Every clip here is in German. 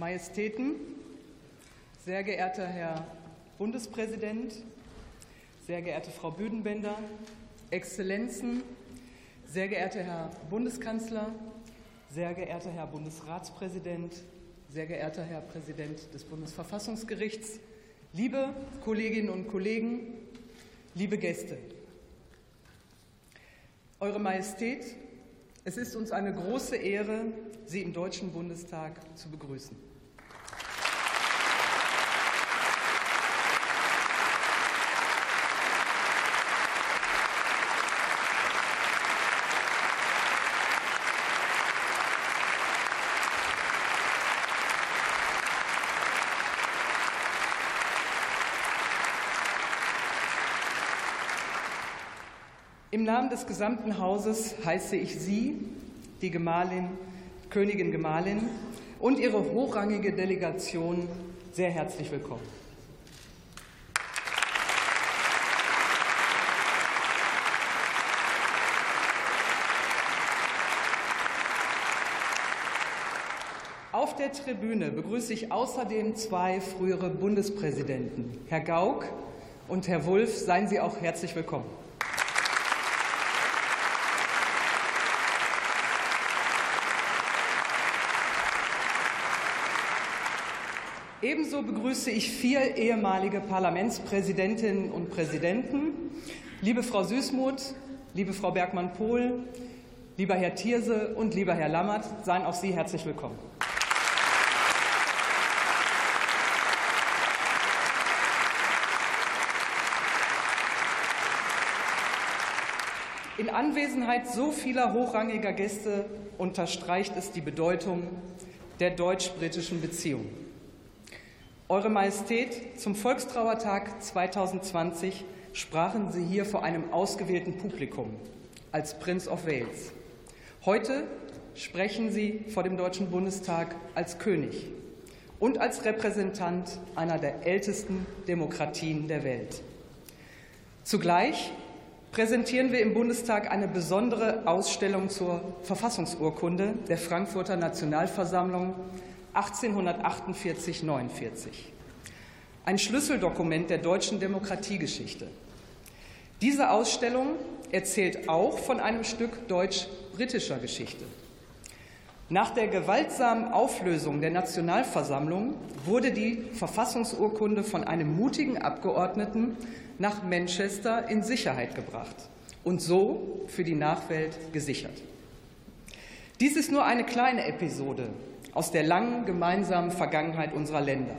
Majestäten, sehr geehrter Herr Bundespräsident, sehr geehrte Frau Büdenbender, Exzellenzen, sehr geehrter Herr Bundeskanzler, sehr geehrter Herr Bundesratspräsident, sehr geehrter Herr Präsident des Bundesverfassungsgerichts, liebe Kolleginnen und Kollegen, liebe Gäste. Eure Majestät, es ist uns eine große Ehre, Sie im Deutschen Bundestag zu begrüßen. Im Namen des gesamten Hauses heiße ich Sie, die Gemahlin, Königin Gemahlin und Ihre hochrangige Delegation sehr herzlich willkommen. Auf der Tribüne begrüße ich außerdem zwei frühere Bundespräsidenten, Herr Gauck und Herr Wulff. Seien Sie auch herzlich willkommen. Ebenso begrüße ich vier ehemalige Parlamentspräsidentinnen und Präsidenten. Liebe Frau Süßmuth, liebe Frau Bergmann-Pohl, lieber Herr Thierse und lieber Herr Lammert, seien auch Sie herzlich willkommen. In Anwesenheit so vieler hochrangiger Gäste unterstreicht es die Bedeutung der deutsch-britischen Beziehungen. Eure Majestät, zum Volkstrauertag 2020 sprachen Sie hier vor einem ausgewählten Publikum als Prince of Wales. Heute sprechen Sie vor dem Deutschen Bundestag als König und als Repräsentant einer der ältesten Demokratien der Welt. Zugleich präsentieren wir im Bundestag eine besondere Ausstellung zur Verfassungsurkunde der Frankfurter Nationalversammlung 1848-49. Ein Schlüsseldokument der deutschen Demokratiegeschichte. Diese Ausstellung erzählt auch von einem Stück deutsch-britischer Geschichte. Nach der gewaltsamen Auflösung der Nationalversammlung wurde die Verfassungsurkunde von einem mutigen Abgeordneten nach Manchester in Sicherheit gebracht und so für die Nachwelt gesichert. Dies ist nur eine kleine Episode aus der langen gemeinsamen Vergangenheit unserer Länder.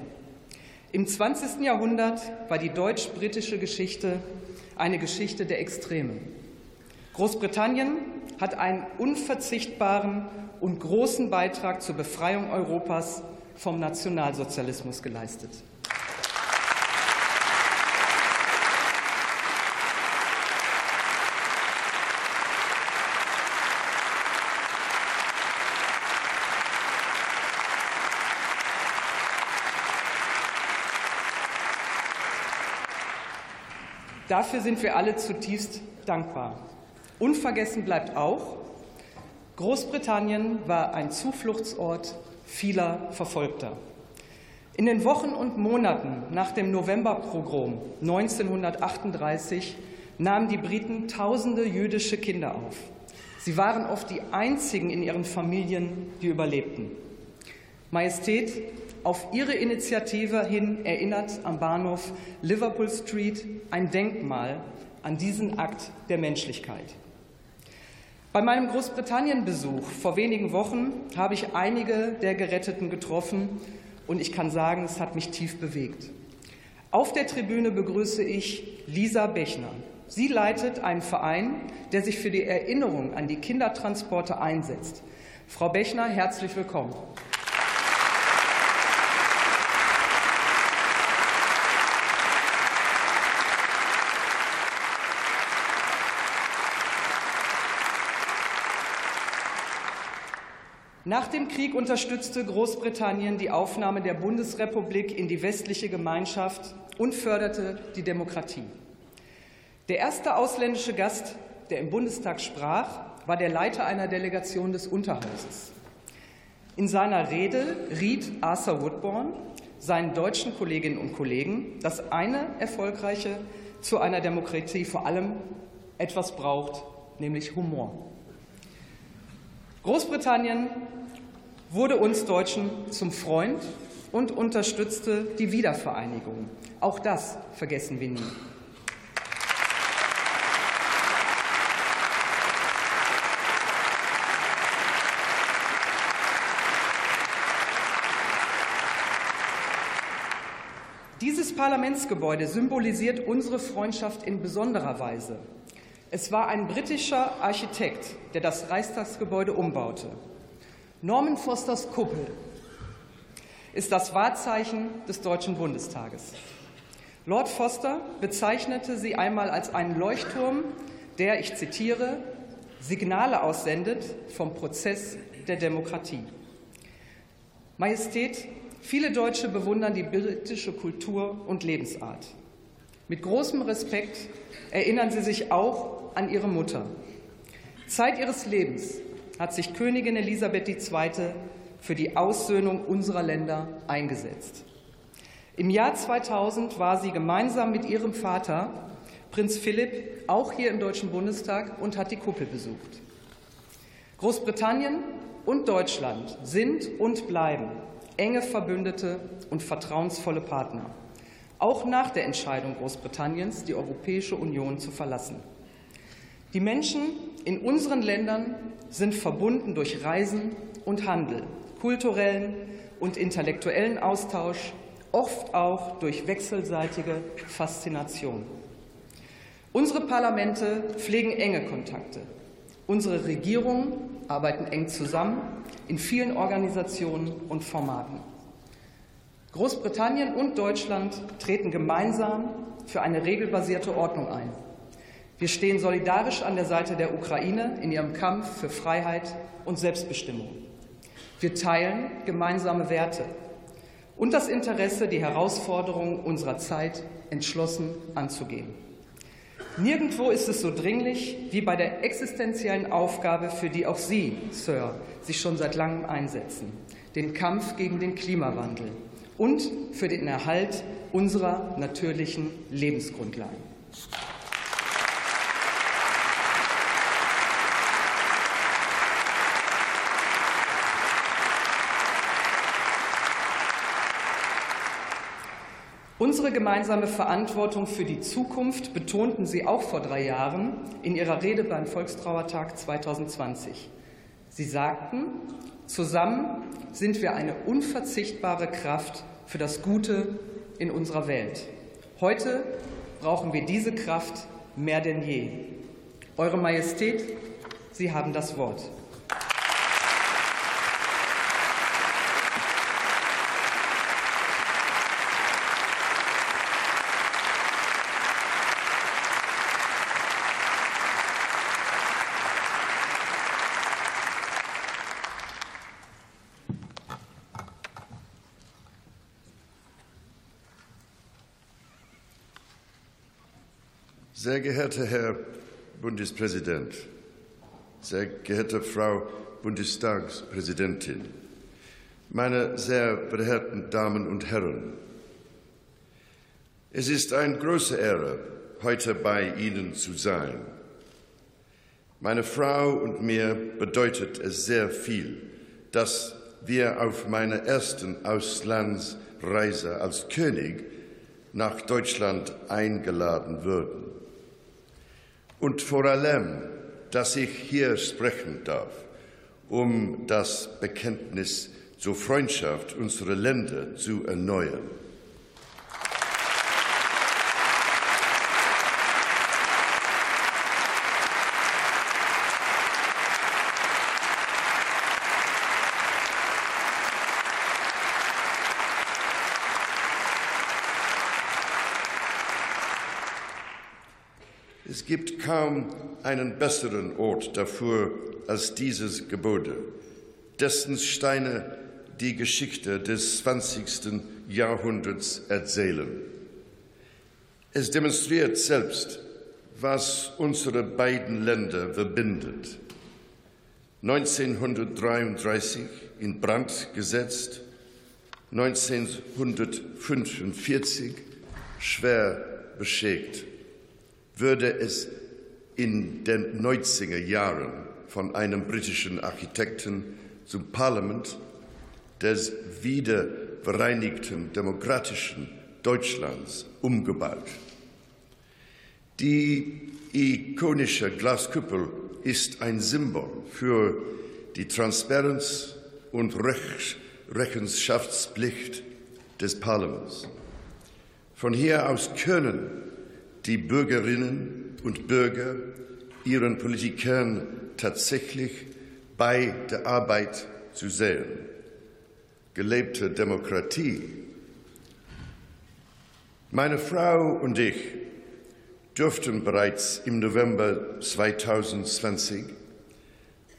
Im 20. Jahrhundert war die deutsch-britische Geschichte eine Geschichte der Extreme. Großbritannien hat einen unverzichtbaren und großen Beitrag zur Befreiung Europas vom Nationalsozialismus geleistet. Dafür sind wir alle zutiefst dankbar. Unvergessen bleibt auch, Großbritannien war ein Zufluchtsort vieler Verfolgter. In den Wochen und Monaten nach dem Novemberpogrom 1938 nahmen die Briten tausende jüdische Kinder auf. Sie waren oft die einzigen in ihren Familien, die überlebten. Majestät, auf ihre Initiative hin erinnert am Bahnhof Liverpool Street ein Denkmal an diesen Akt der Menschlichkeit. Bei meinem Großbritannien-Besuch vor wenigen Wochen habe ich einige der Geretteten getroffen und ich kann sagen, es hat mich tief bewegt. Auf der Tribüne begrüße ich Lisa Bechner. Sie leitet einen Verein, der sich für die Erinnerung an die Kindertransporte einsetzt. Frau Bechner, herzlich willkommen. Nach dem Krieg unterstützte Großbritannien die Aufnahme der Bundesrepublik in die westliche Gemeinschaft und förderte die Demokratie. Der erste ausländische Gast, der im Bundestag sprach, war der Leiter einer Delegation des Unterhauses. In seiner Rede riet Arthur Woodburn seinen deutschen Kolleginnen und Kollegen, dass eine erfolgreiche zu einer Demokratie vor allem etwas braucht, nämlich Humor. Großbritannien wurde uns Deutschen zum Freund und unterstützte die Wiedervereinigung. Auch das vergessen wir nie. Dieses Parlamentsgebäude symbolisiert unsere Freundschaft in besonderer Weise. Es war ein britischer Architekt, der das Reichstagsgebäude umbaute. Norman Fosters Kuppel ist das Wahrzeichen des Deutschen Bundestages. Lord Foster bezeichnete sie einmal als einen Leuchtturm, der, ich zitiere, Signale aussendet vom Prozess der Demokratie. Majestät, Viele Deutsche bewundern die britische Kultur und Lebensart. Mit großem Respekt erinnern sie sich auch an ihre Mutter. Zeit ihres Lebens hat sich Königin Elisabeth II. für die Aussöhnung unserer Länder eingesetzt. Im Jahr 2000 war sie gemeinsam mit ihrem Vater, Prinz Philipp, auch hier im Deutschen Bundestag und hat die Kuppel besucht. Großbritannien und Deutschland sind und bleiben enge Verbündete und vertrauensvolle Partner, auch nach der Entscheidung Großbritanniens, die Europäische Union zu verlassen. Die Menschen in unseren Ländern sind verbunden durch Reisen und Handel, kulturellen und intellektuellen Austausch, oft auch durch wechselseitige Faszination. Unsere Parlamente pflegen enge Kontakte. Unsere Regierungen arbeiten eng zusammen in vielen Organisationen und Formaten. Großbritannien und Deutschland treten gemeinsam für eine regelbasierte Ordnung ein. Wir stehen solidarisch an der Seite der Ukraine in ihrem Kampf für Freiheit und Selbstbestimmung. Wir teilen gemeinsame Werte und das Interesse, die Herausforderungen unserer Zeit entschlossen anzugehen. Nirgendwo ist es so dringlich wie bei der existenziellen Aufgabe, für die auch Sie, Sir, sich schon seit langem einsetzen, den Kampf gegen den Klimawandel und für den Erhalt unserer natürlichen Lebensgrundlagen. Unsere gemeinsame Verantwortung für die Zukunft betonten Sie auch vor drei Jahren in Ihrer Rede beim Volkstrauertag 2020. Sie sagten, zusammen sind wir eine unverzichtbare Kraft für das Gute in unserer Welt. Heute brauchen wir diese Kraft mehr denn je. Eure Majestät, Sie haben das Wort. Sehr geehrter Herr Bundespräsident, sehr geehrte Frau Bundestagspräsidentin, meine sehr verehrten Damen und Herren, es ist eine große Ehre, heute bei Ihnen zu sein. Meine Frau und mir bedeutet es sehr viel, dass wir auf meiner ersten Auslandsreise als König nach Deutschland eingeladen wurden und vor allem, dass ich hier sprechen darf, um das Bekenntnis zur Freundschaft unserer Länder zu erneuern. Es gibt kaum einen besseren Ort dafür als dieses Gebäude, dessen Steine die Geschichte des 20. Jahrhunderts erzählen. Es demonstriert selbst, was unsere beiden Länder verbindet. 1933 in Brand gesetzt, 1945 schwer beschädigt. Würde es in den 90er Jahren von einem britischen Architekten zum Parlament des wiedervereinigten demokratischen Deutschlands umgebaut. Die ikonische Glaskuppel ist ein Symbol für die Transparenz und Rechenschaftspflicht des Parlaments. Von hier aus können die Bürgerinnen und Bürger ihren Politikern tatsächlich bei der Arbeit zu sehen. Gelebte Demokratie. Meine Frau und ich durften bereits im November 2020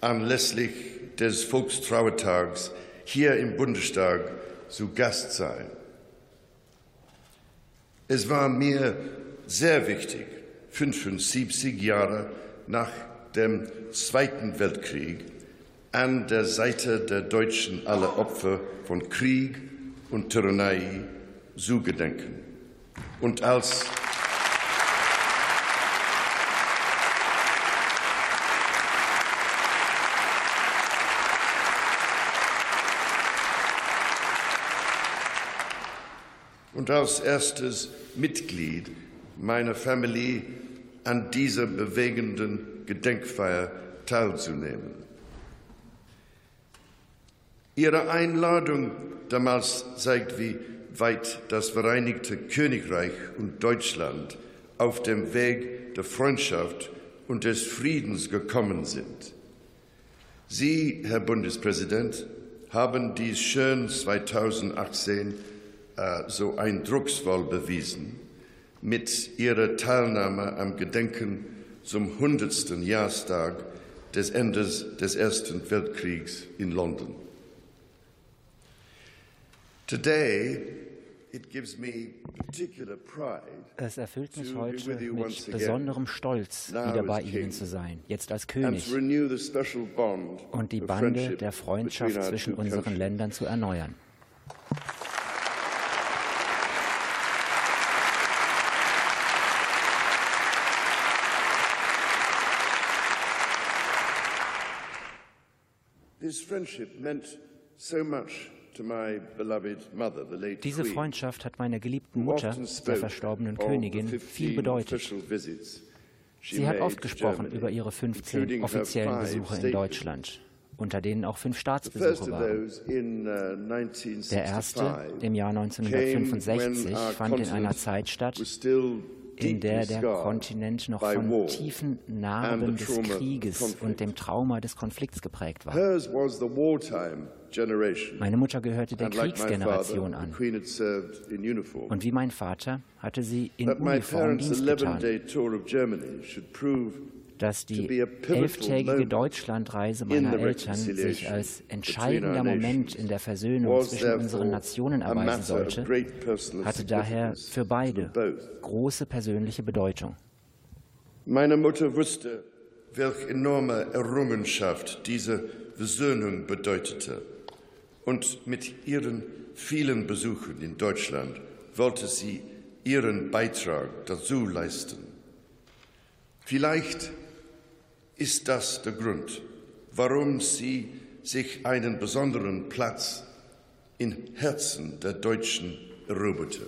anlässlich des Volkstrauertags hier im Bundestag zu Gast sein. Es war mir sehr wichtig, 75 Jahre nach dem Zweiten Weltkrieg an der Seite der Deutschen aller Opfer von Krieg und Tyrannei zu gedenken. Und als und als erstes Mitglied meiner Familie an dieser bewegenden Gedenkfeier teilzunehmen. Ihre Einladung damals zeigt, wie weit das Vereinigte Königreich und Deutschland auf dem Weg der Freundschaft und des Friedens gekommen sind. Sie, Herr Bundespräsident, haben dies schön 2018 äh, so eindrucksvoll bewiesen mit ihrer Teilnahme am Gedenken zum 100. Jahrestag des Endes des Ersten Weltkriegs in London. Today es erfüllt mich heute mit besonderem Stolz, wieder bei Ihnen zu sein, jetzt als König und die Bande der Freundschaft zwischen unseren Ländern zu erneuern. Diese Freundschaft hat meiner geliebten Mutter, der verstorbenen Königin, viel bedeutet. Sie hat oft gesprochen über ihre 15 offiziellen Besuche in Deutschland, unter denen auch fünf Staatsbesuche waren. Uh, der erste im Jahr 1965 fand in einer Zeit statt, in der der Kontinent noch von tiefen Narben des Krieges und dem Trauma des Konflikts geprägt war. Meine Mutter gehörte der Kriegsgeneration an. Und wie mein Vater hatte sie in Uniform Dienst getan dass die elftägige Deutschlandreise meiner Eltern sich als entscheidender Moment in der Versöhnung zwischen unseren Nationen erweisen sollte, hatte daher für beide große persönliche Bedeutung. Meine Mutter wusste, welche enorme Errungenschaft diese Versöhnung bedeutete. Und mit ihren vielen Besuchen in Deutschland wollte sie ihren Beitrag dazu leisten. Vielleicht ist das der Grund, warum sie sich einen besonderen Platz im Herzen der Deutschen eroberte.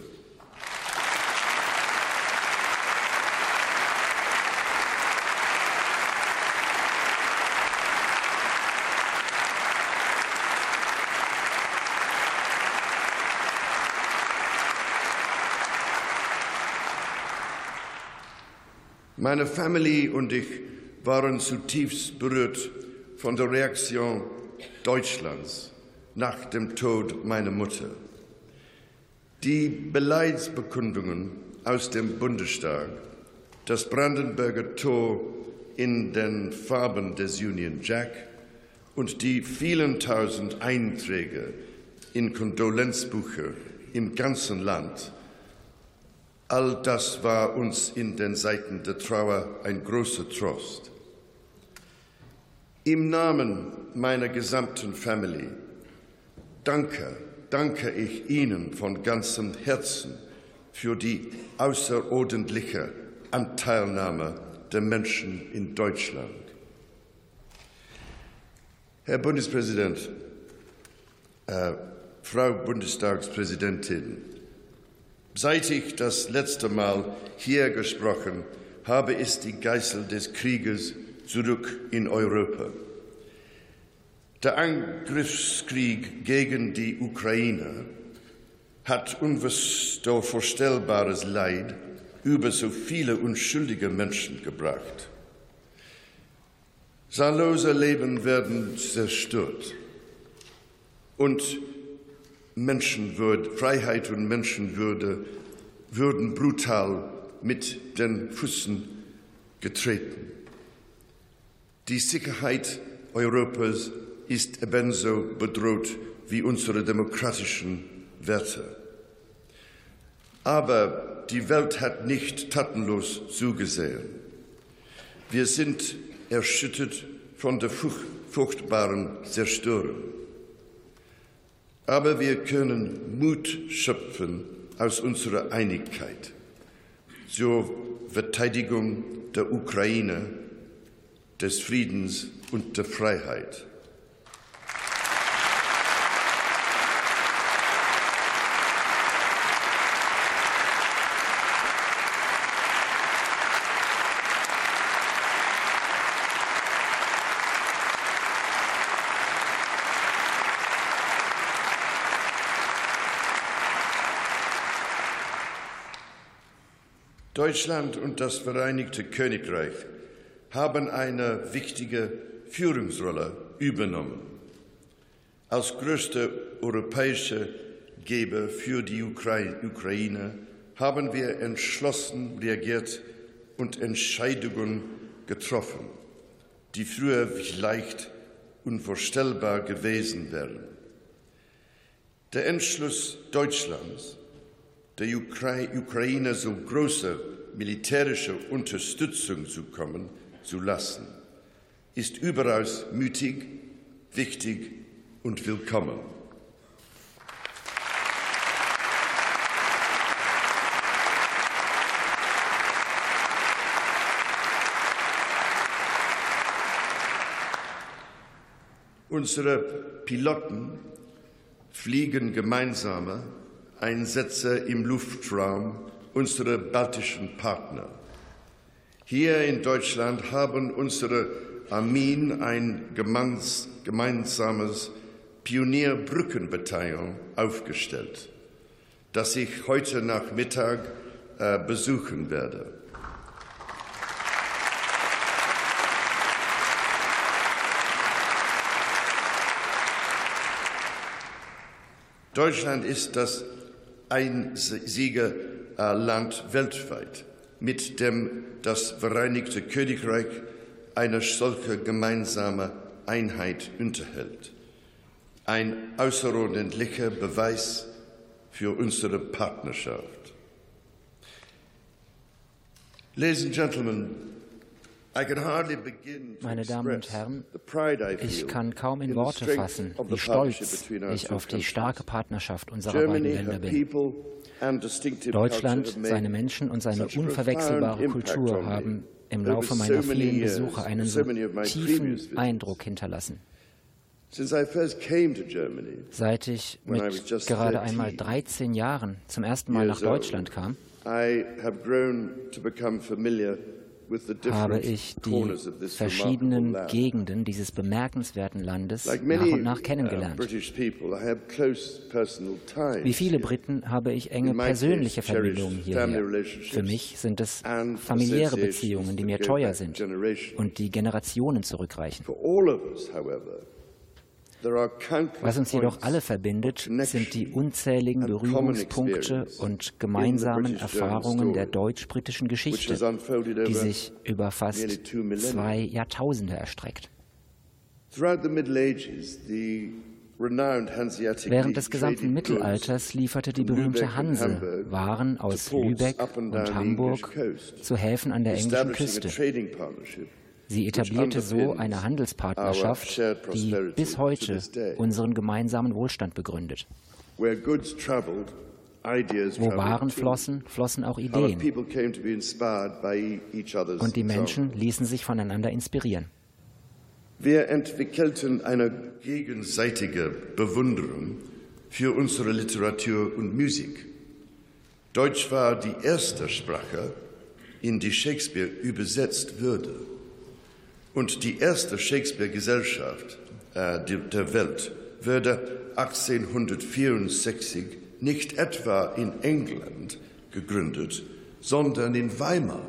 Meine Familie und ich waren zutiefst berührt von der Reaktion Deutschlands nach dem Tod meiner Mutter. Die Beleidsbekundungen aus dem Bundestag, das Brandenburger Tor in den Farben des Union Jack und die vielen tausend Einträge in Kondolenzbücher im ganzen Land, all das war uns in den Seiten der Trauer ein großer Trost. Im Namen meiner gesamten Family danke, danke ich Ihnen von ganzem Herzen für die außerordentliche Anteilnahme der Menschen in Deutschland. Herr Bundespräsident, äh, Frau Bundestagspräsidentin, seit ich das letzte Mal hier gesprochen habe, ist die Geißel des Krieges zurück in Europa. Der Angriffskrieg gegen die Ukraine hat unvorstellbares Leid über so viele unschuldige Menschen gebracht. Zahllose Leben werden zerstört und Menschenwürde, Freiheit und Menschenwürde würden brutal mit den Füßen getreten. Die Sicherheit Europas ist ebenso bedroht wie unsere demokratischen Werte. Aber die Welt hat nicht tatenlos zugesehen. Wir sind erschüttert von der furchtbaren Zerstörung. Aber wir können Mut schöpfen aus unserer Einigkeit zur Verteidigung der Ukraine, des Friedens und der Freiheit. Deutschland und das Vereinigte Königreich haben eine wichtige Führungsrolle übernommen. Als größte europäische Geber für die Ukraine haben wir entschlossen reagiert und Entscheidungen getroffen, die früher vielleicht unvorstellbar gewesen wären. Der Entschluss Deutschlands, der Ukraine so große militärische Unterstützung zu kommen zu lassen, ist überaus mütig, wichtig und willkommen. Unsere Piloten fliegen gemeinsame Einsätze im Luftraum unserer baltischen Partner. Hier in Deutschland haben unsere Armeen ein gemeinsames Pionierbrückenbataillon aufgestellt, das ich heute Nachmittag äh, besuchen werde. Deutschland ist das einzige äh, Land weltweit, mit dem das Vereinigte Königreich eine solche gemeinsame Einheit unterhält. Ein außerordentlicher Beweis für unsere Partnerschaft. Ladies and Gentlemen, meine Damen und Herren, ich kann kaum in Worte fassen, wie stolz ich auf die starke Partnerschaft unserer beiden Länder bin. Deutschland, seine Menschen und seine unverwechselbare Kultur haben im Laufe meiner vielen Besuche einen so tiefen Eindruck hinterlassen. Seit ich mit gerade einmal 13 Jahren zum ersten Mal nach Deutschland kam, habe ich die verschiedenen Gegenden dieses bemerkenswerten Landes nach und nach uh, kennengelernt. Wie viele Briten habe ich enge persönliche Verbindungen hierher. Für mich sind es familiäre Beziehungen, die mir teuer sind und die Generationen zurückreichen. Was uns jedoch alle verbindet, sind die unzähligen Berührungspunkte und gemeinsamen Erfahrungen der deutsch-britischen Geschichte, die sich über fast zwei Jahrtausende erstreckt. Während des gesamten Mittelalters lieferte die berühmte Hanse Waren aus Lübeck und Hamburg zu Häfen an der englischen Küste. Sie etablierte so eine Handelspartnerschaft, die bis heute unseren gemeinsamen Wohlstand begründet. Wo Waren flossen, flossen auch Ideen. Und die Menschen ließen sich voneinander inspirieren. Wir entwickelten eine gegenseitige Bewunderung für unsere Literatur und Musik. Deutsch war die erste Sprache, in die Shakespeare übersetzt würde. Und die erste Shakespeare-Gesellschaft äh, der Welt wurde 1864 nicht etwa in England gegründet, sondern in Weimar.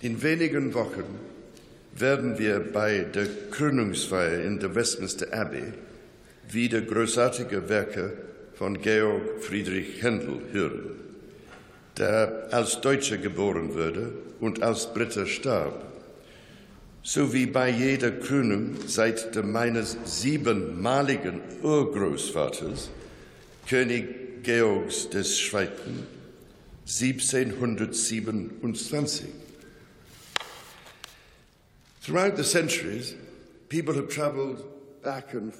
In wenigen Wochen werden wir bei der Krönungsfeier in der Westminster Abbey wieder großartige Werke von Georg Friedrich Händel hören, der als Deutscher geboren wurde und als Brite starb. So wie bei jeder Krönung seit der meines siebenmaligen Urgroßvaters, König Georgs des Zweiten, 1727.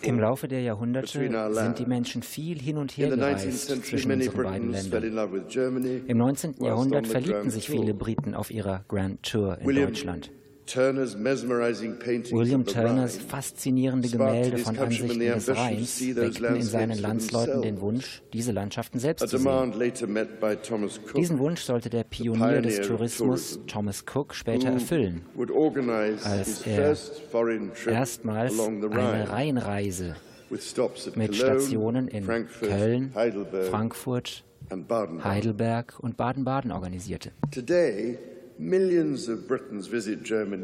Im Laufe der Jahrhunderte sind die Menschen viel hin und her gereist zwischen unseren beiden Ländern. Im 19. Jahrhundert verliebten sich viele Briten auf ihrer Grand Tour in Deutschland. William Turners faszinierende Gemälde von Ansichten des Rheins weckten in seinen Landsleuten den Wunsch, diese Landschaften selbst zu sehen. Diesen Wunsch sollte der Pionier des Tourismus Thomas Cook später erfüllen, als er erstmals eine Rheinreise mit Stationen in Köln, Frankfurt, Heidelberg und Baden-Baden organisierte.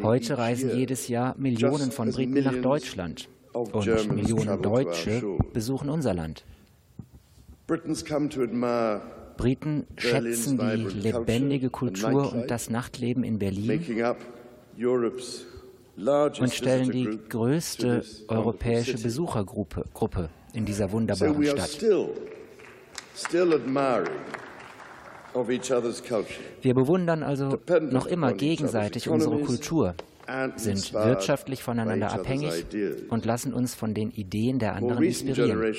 Heute reisen jedes Jahr Millionen von Briten nach Deutschland und Millionen Deutsche besuchen unser Land. Briten schätzen die lebendige Kultur und das Nachtleben in Berlin und stellen die größte europäische Besuchergruppe in dieser wunderbaren Stadt. Wir bewundern also noch immer gegenseitig unsere Kultur, sind wirtschaftlich voneinander abhängig und lassen uns von den Ideen der anderen inspirieren.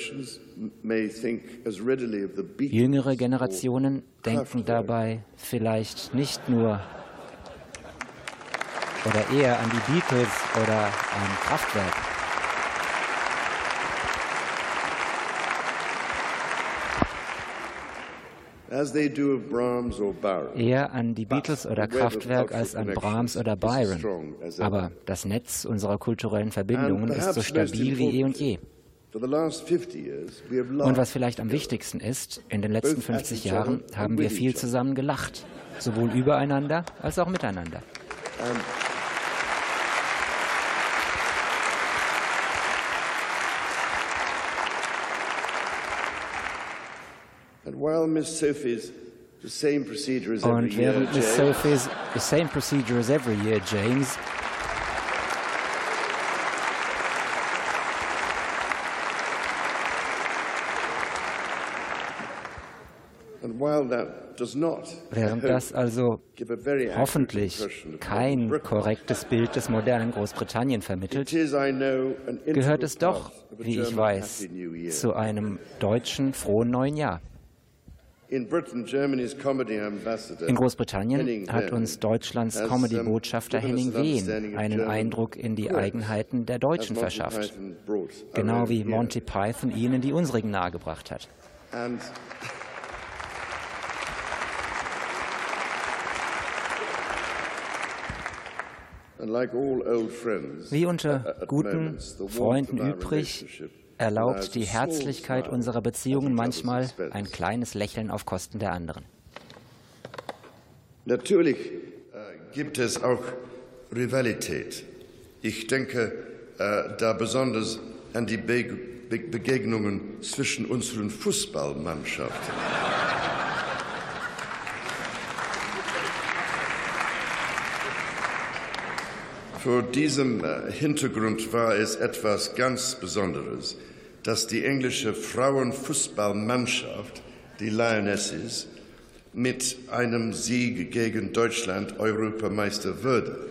Jüngere Generationen denken dabei vielleicht nicht nur oder eher an die Beatles oder an Kraftwerk. Eher an die Beatles oder Kraftwerk als an Brahms oder Byron. Aber das Netz unserer kulturellen Verbindungen ist so stabil wie eh und je. Und was vielleicht am wichtigsten ist, in den letzten 50 Jahren haben wir viel zusammen gelacht, sowohl übereinander als auch miteinander. Und während Miss Sophie's the same procedure as every year, James, Während das also hoffentlich kein korrektes Bild des modernen Großbritannien vermittelt, gehört es doch, wie ich weiß, zu einem deutschen frohen neuen Jahr. In Großbritannien hat uns Deutschlands Comedy-Botschafter Henning Wehn einen Eindruck in die Eigenheiten der Deutschen verschafft, genau wie Monty Python ihnen die unsrigen nahegebracht hat. Wie unter guten Freunden übrig, erlaubt die Herzlichkeit unserer Beziehungen manchmal ein kleines Lächeln auf Kosten der anderen. Natürlich äh, gibt es auch Rivalität. Ich denke äh, da besonders an die Be Be Begegnungen zwischen unseren Fußballmannschaften. Vor diesem äh, Hintergrund war es etwas ganz Besonderes, dass die englische Frauenfußballmannschaft, die Lionesses, mit einem Sieg gegen Deutschland Europameister würde.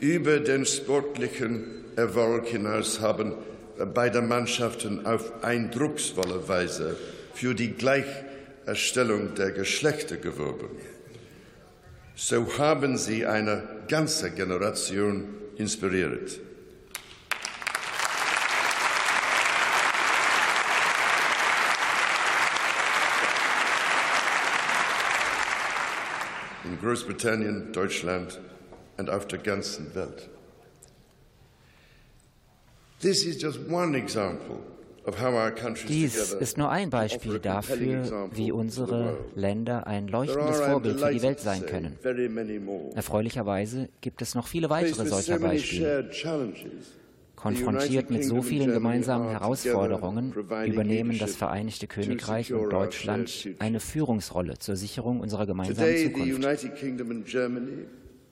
Über den sportlichen Erfolg hinaus haben beide Mannschaften auf eindrucksvolle Weise für die Gleichstellung der Geschlechter geworben. So haben sie eine ganze Generation inspiriert. In Großbritannien, Deutschland und auf der ganzen Welt. This is just one example dies ist nur ein Beispiel dafür, wie unsere Länder ein leuchtendes Vorbild für die Welt sein können. Erfreulicherweise gibt es noch viele weitere solcher Beispiele. Konfrontiert mit so vielen gemeinsamen Herausforderungen übernehmen das Vereinigte Königreich und Deutschland eine Führungsrolle zur Sicherung unserer gemeinsamen Zukunft.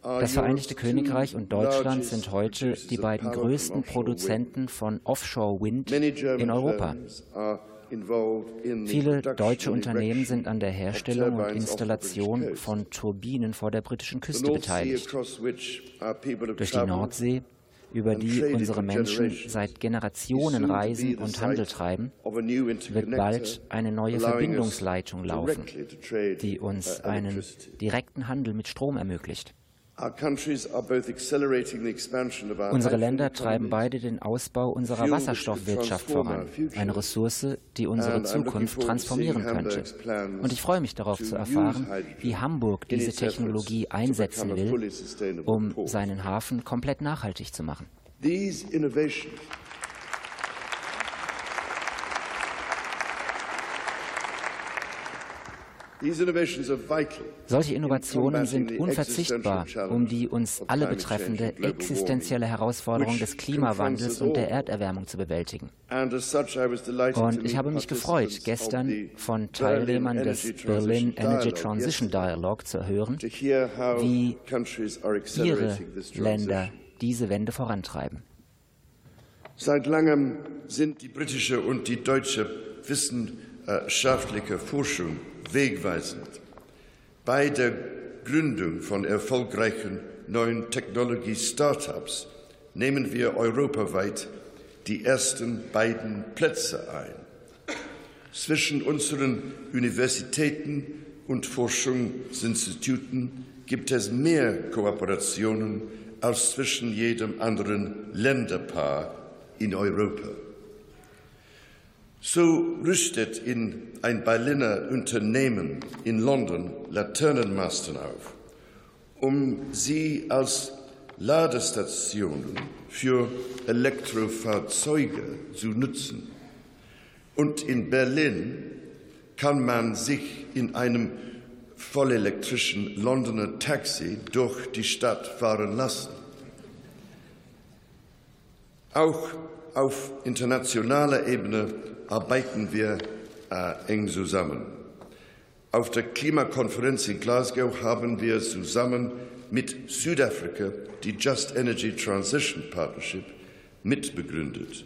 Das Vereinigte Königreich und Deutschland sind heute die beiden größten Produzenten von Offshore-Wind in Europa. Viele deutsche Unternehmen sind an der Herstellung und Installation von Turbinen vor der britischen Küste beteiligt. Durch die Nordsee, über die unsere Menschen seit Generationen reisen und Handel treiben, wird bald eine neue Verbindungsleitung laufen, die uns einen direkten Handel mit Strom ermöglicht. Unsere Länder treiben beide den Ausbau unserer Wasserstoffwirtschaft voran, eine Ressource, die unsere Zukunft transformieren könnte. Und ich freue mich darauf zu erfahren, wie Hamburg diese Technologie einsetzen will, um seinen Hafen komplett nachhaltig zu machen. These innovations Solche Innovationen sind unverzichtbar, um die uns alle betreffende existenzielle Herausforderung des Klimawandels und der Erderwärmung zu bewältigen. Und ich habe mich gefreut, gestern von Teilnehmern des Berlin Energy Transition Dialogue zu hören, wie ihre Länder diese Wende vorantreiben. Seit langem sind die britische und die deutsche wissenschaftliche Forschung wegweisend. Bei der Gründung von erfolgreichen neuen Technologie-Startups nehmen wir europaweit die ersten beiden Plätze ein. Zwischen unseren Universitäten und Forschungsinstituten gibt es mehr Kooperationen als zwischen jedem anderen Länderpaar in Europa. So rüstet in ein Berliner Unternehmen in London Laternenmasten auf, um sie als Ladestationen für Elektrofahrzeuge zu nutzen. Und in Berlin kann man sich in einem vollelektrischen Londoner Taxi durch die Stadt fahren lassen. Auch auf internationaler Ebene arbeiten wir äh, eng zusammen. Auf der Klimakonferenz in Glasgow haben wir zusammen mit Südafrika die Just Energy Transition Partnership mitbegründet.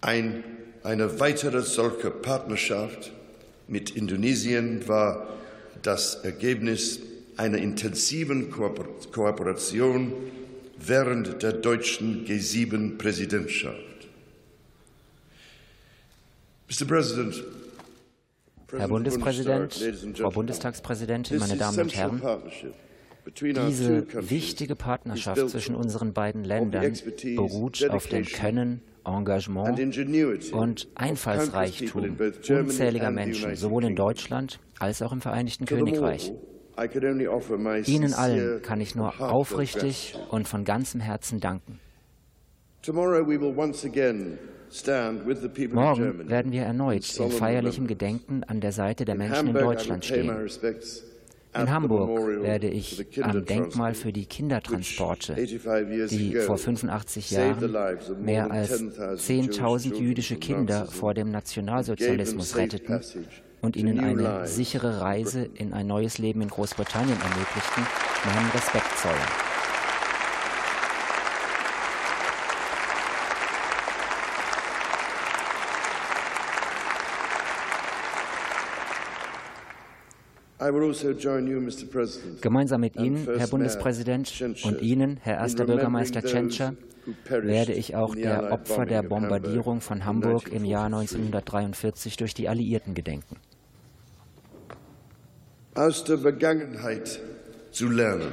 Ein, eine weitere solche Partnerschaft mit Indonesien war das Ergebnis einer intensiven Kooperation während der deutschen G7-Präsidentschaft. Herr Bundespräsident, Frau Bundestagspräsidentin, meine Damen und Herren, diese wichtige Partnerschaft zwischen unseren beiden Ländern beruht auf dem Können, Engagement und Einfallsreichtum unzähliger Menschen, sowohl in Deutschland als auch im Vereinigten Königreich. Ihnen allen kann ich nur aufrichtig und von ganzem Herzen danken. Morgen werden wir erneut in feierlichem Gedenken an der Seite der Menschen in Deutschland stehen. In Hamburg werde ich am Denkmal für die Kindertransporte, die vor 85 Jahren mehr als 10.000 jüdische Kinder vor dem Nationalsozialismus retteten und ihnen eine sichere Reise in ein neues Leben in Großbritannien ermöglichten, meinen Respekt zollen. Gemeinsam mit Ihnen, Herr Bundespräsident, und Ihnen, Herr erster Bürgermeister Tschentscher, werde ich auch der Opfer der Bombardierung von Hamburg im Jahr 1943 durch die Alliierten gedenken. Aus der Vergangenheit zu lernen,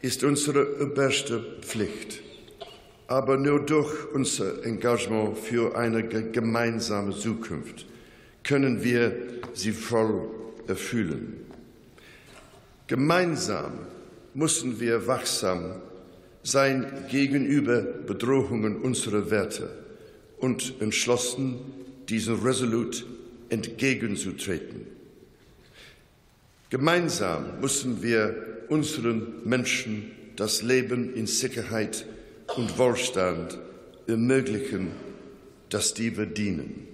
ist unsere oberste Pflicht. Aber nur durch unser Engagement für eine gemeinsame Zukunft können wir sie voll erfüllen. Gemeinsam müssen wir wachsam sein gegenüber Bedrohungen unserer Werte und entschlossen, diesen resolut entgegenzutreten. Gemeinsam müssen wir unseren Menschen das Leben in Sicherheit und Wohlstand ermöglichen, das die verdienen.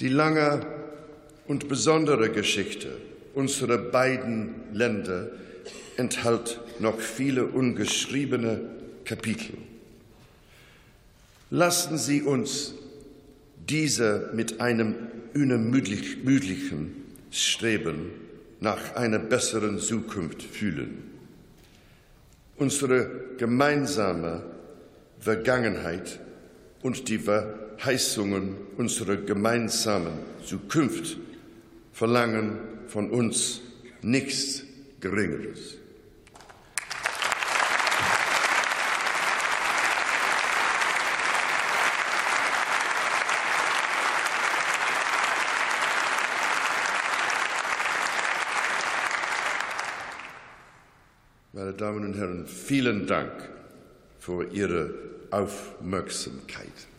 Die lange und besondere Geschichte unserer beiden Länder enthält noch viele ungeschriebene Kapitel. Lassen Sie uns diese mit einem unermüdlichen Streben nach einer besseren Zukunft fühlen. Unsere gemeinsame Vergangenheit und die Verheißungen unserer gemeinsamen Zukunft verlangen von uns nichts Geringeres. Meine Damen und Herren, vielen Dank für Ihre Aufmerksamkeit.